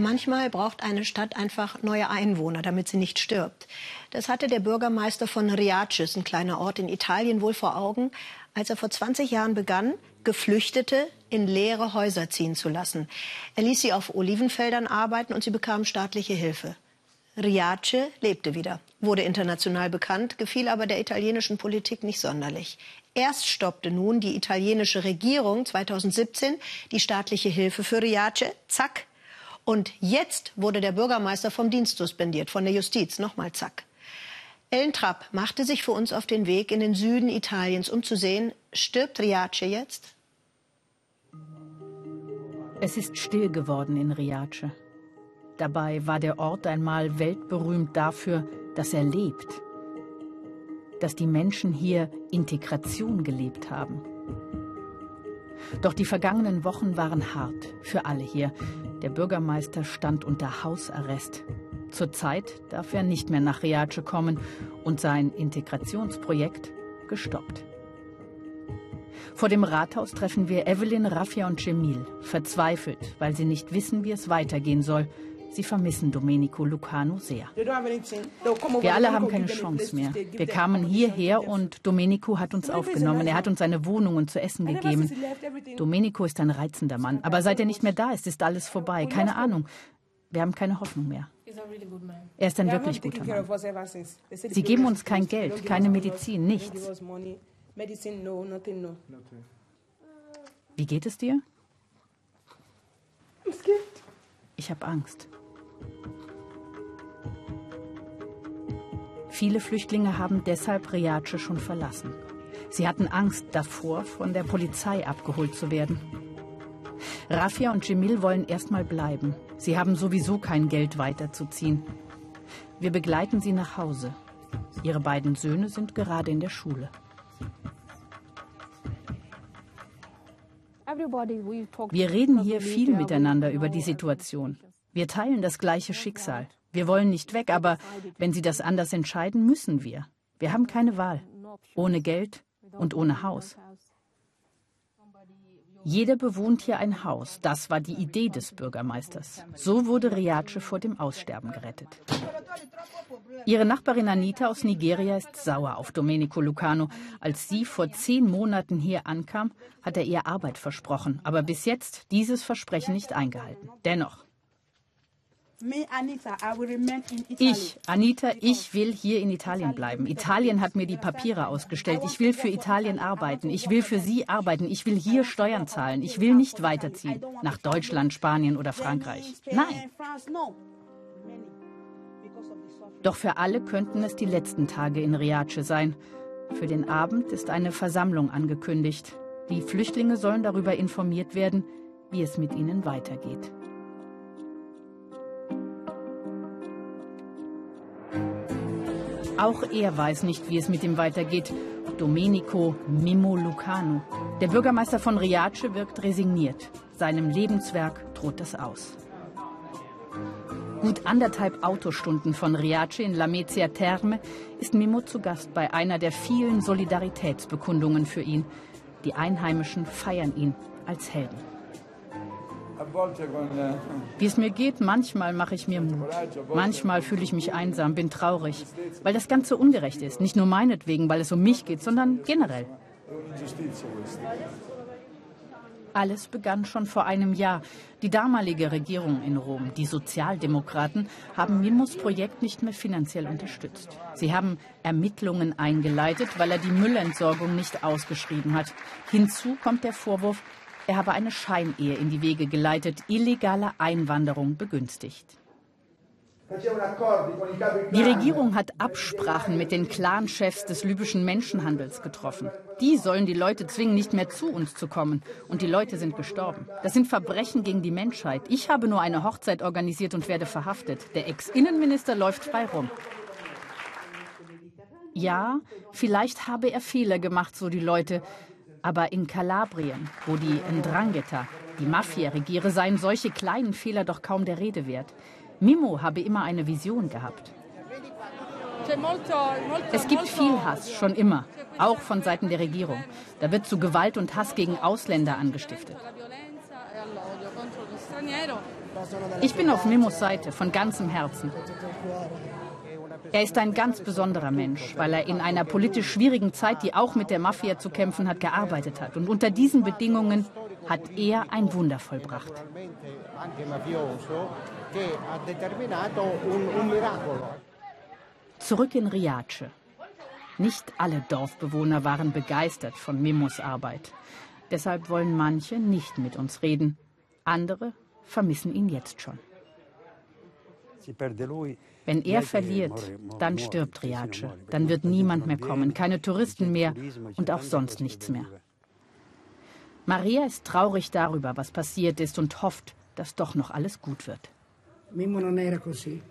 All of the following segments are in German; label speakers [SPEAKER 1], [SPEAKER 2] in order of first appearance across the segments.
[SPEAKER 1] Manchmal braucht eine Stadt einfach neue Einwohner, damit sie nicht stirbt. Das hatte der Bürgermeister von Riaces, ein kleiner Ort in Italien, wohl vor Augen, als er vor 20 Jahren begann, Geflüchtete in leere Häuser ziehen zu lassen. Er ließ sie auf Olivenfeldern arbeiten und sie bekamen staatliche Hilfe. Riace lebte wieder, wurde international bekannt, gefiel aber der italienischen Politik nicht sonderlich. Erst stoppte nun die italienische Regierung 2017 die staatliche Hilfe für Riace. Zack, und jetzt wurde der Bürgermeister vom Dienst suspendiert, von der Justiz. Nochmal zack. Ellen Trapp machte sich für uns auf den Weg in den Süden Italiens, um zu sehen, stirbt Riace jetzt?
[SPEAKER 2] Es ist still geworden in Riace. Dabei war der Ort einmal weltberühmt dafür, dass er lebt. Dass die Menschen hier Integration gelebt haben. Doch die vergangenen Wochen waren hart für alle hier. Der Bürgermeister stand unter Hausarrest. Zurzeit darf er nicht mehr nach Riace kommen und sein Integrationsprojekt gestoppt. Vor dem Rathaus treffen wir Evelyn, Raffia und Cemil, verzweifelt, weil sie nicht wissen, wie es weitergehen soll. Sie vermissen Domenico Lucano sehr. Wir alle haben keine Chance mehr. Wir kamen hierher und Domenico hat uns aufgenommen. Er hat uns eine Wohnung und zu essen gegeben. Domenico ist ein reizender Mann. Aber seit er nicht mehr da ist, ist alles vorbei. Keine Ahnung. Wir haben keine Hoffnung mehr. Er ist ein wirklich guter Mann. Sie geben uns kein Geld, keine Medizin, nichts. Wie geht es dir? Ich habe Angst. Viele Flüchtlinge haben deshalb Riace schon verlassen. Sie hatten Angst davor, von der Polizei abgeholt zu werden. Rafia und Jemil wollen erstmal bleiben. Sie haben sowieso kein Geld weiterzuziehen. Wir begleiten sie nach Hause. Ihre beiden Söhne sind gerade in der Schule. Wir reden hier viel miteinander über die Situation. Wir teilen das gleiche Schicksal. Wir wollen nicht weg, aber wenn Sie das anders entscheiden, müssen wir. Wir haben keine Wahl. Ohne Geld und ohne Haus. Jeder bewohnt hier ein Haus. Das war die Idee des Bürgermeisters. So wurde Riace vor dem Aussterben gerettet. Ihre Nachbarin Anita aus Nigeria ist sauer auf Domenico Lucano. Als sie vor zehn Monaten hier ankam, hat er ihr Arbeit versprochen, aber bis jetzt dieses Versprechen nicht eingehalten. Dennoch, ich, Anita, ich will hier in Italien bleiben. Italien hat mir die Papiere ausgestellt. Ich will für Italien arbeiten. Ich will für Sie arbeiten. Ich will hier Steuern zahlen. Ich will nicht weiterziehen nach Deutschland, Spanien oder Frankreich. Nein. Doch für alle könnten es die letzten Tage in Riace sein. Für den Abend ist eine Versammlung angekündigt. Die Flüchtlinge sollen darüber informiert werden, wie es mit ihnen weitergeht. Auch er weiß nicht, wie es mit ihm weitergeht. Domenico Mimo Lucano. Der Bürgermeister von Riace wirkt resigniert. Seinem Lebenswerk droht das aus. Gut anderthalb Autostunden von Riace in Lamezia Terme ist Mimo zu Gast bei einer der vielen Solidaritätsbekundungen für ihn. Die Einheimischen feiern ihn als Helden. Wie es mir geht, manchmal mache ich mir Mut. Manchmal fühle ich mich einsam, bin traurig, weil das Ganze ungerecht ist. Nicht nur meinetwegen, weil es um mich geht, sondern generell. Alles begann schon vor einem Jahr. Die damalige Regierung in Rom, die Sozialdemokraten, haben Mimos Projekt nicht mehr finanziell unterstützt. Sie haben Ermittlungen eingeleitet, weil er die Müllentsorgung nicht ausgeschrieben hat. Hinzu kommt der Vorwurf, er habe eine Scheinehe in die Wege geleitet, illegale Einwanderung begünstigt. Die Regierung hat Absprachen mit den Clanchefs des libyschen Menschenhandels getroffen. Die sollen die Leute zwingen, nicht mehr zu uns zu kommen. Und die Leute sind gestorben. Das sind Verbrechen gegen die Menschheit. Ich habe nur eine Hochzeit organisiert und werde verhaftet. Der Ex-Innenminister läuft frei rum. Ja, vielleicht habe er Fehler gemacht, so die Leute. Aber in Kalabrien, wo die Ndrangheta, die Mafia regiere, seien solche kleinen Fehler doch kaum der Rede wert. Mimo habe immer eine Vision gehabt. Es gibt viel Hass, schon immer, auch von Seiten der Regierung. Da wird zu Gewalt und Hass gegen Ausländer angestiftet. Ich bin auf Mimos Seite von ganzem Herzen. Er ist ein ganz besonderer Mensch, weil er in einer politisch schwierigen Zeit, die auch mit der Mafia zu kämpfen hat, gearbeitet hat. Und unter diesen Bedingungen hat er ein Wunder vollbracht. Zurück in Riace. Nicht alle Dorfbewohner waren begeistert von Mimos Arbeit. Deshalb wollen manche nicht mit uns reden. Andere vermissen ihn jetzt schon. Wenn er verliert, dann stirbt Riace. Dann wird niemand mehr kommen, keine Touristen mehr und auch sonst nichts mehr. Maria ist traurig darüber, was passiert ist und hofft, dass doch noch alles gut wird.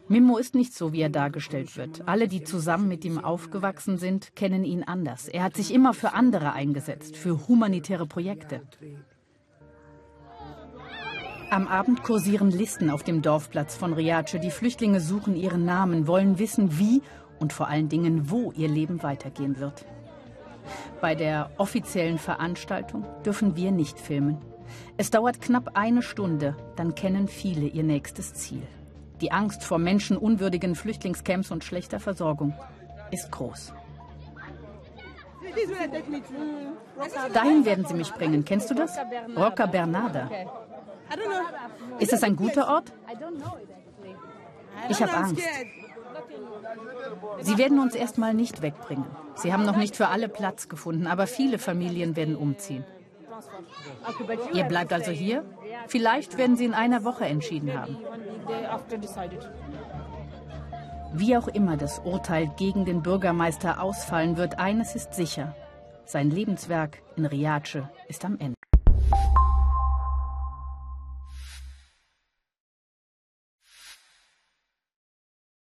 [SPEAKER 2] Mimmo ist nicht so, wie er dargestellt wird. Alle, die zusammen mit ihm aufgewachsen sind, kennen ihn anders. Er hat sich immer für andere eingesetzt, für humanitäre Projekte. Am Abend kursieren Listen auf dem Dorfplatz von Riace. Die Flüchtlinge suchen ihren Namen, wollen wissen, wie und vor allen Dingen, wo ihr Leben weitergehen wird. Bei der offiziellen Veranstaltung dürfen wir nicht filmen. Es dauert knapp eine Stunde, dann kennen viele ihr nächstes Ziel. Die Angst vor menschenunwürdigen Flüchtlingscamps und schlechter Versorgung ist groß. Dahin werden sie mich bringen. Kennst du das? Rocca Bernarda. Ist es ein guter Ort? Ich habe Angst. Sie werden uns erstmal nicht wegbringen. Sie haben noch nicht für alle Platz gefunden, aber viele Familien werden umziehen. Ihr bleibt also hier? Vielleicht werden Sie in einer Woche entschieden haben. Wie auch immer das Urteil gegen den Bürgermeister ausfallen wird, eines ist sicher. Sein Lebenswerk in Riace ist am Ende.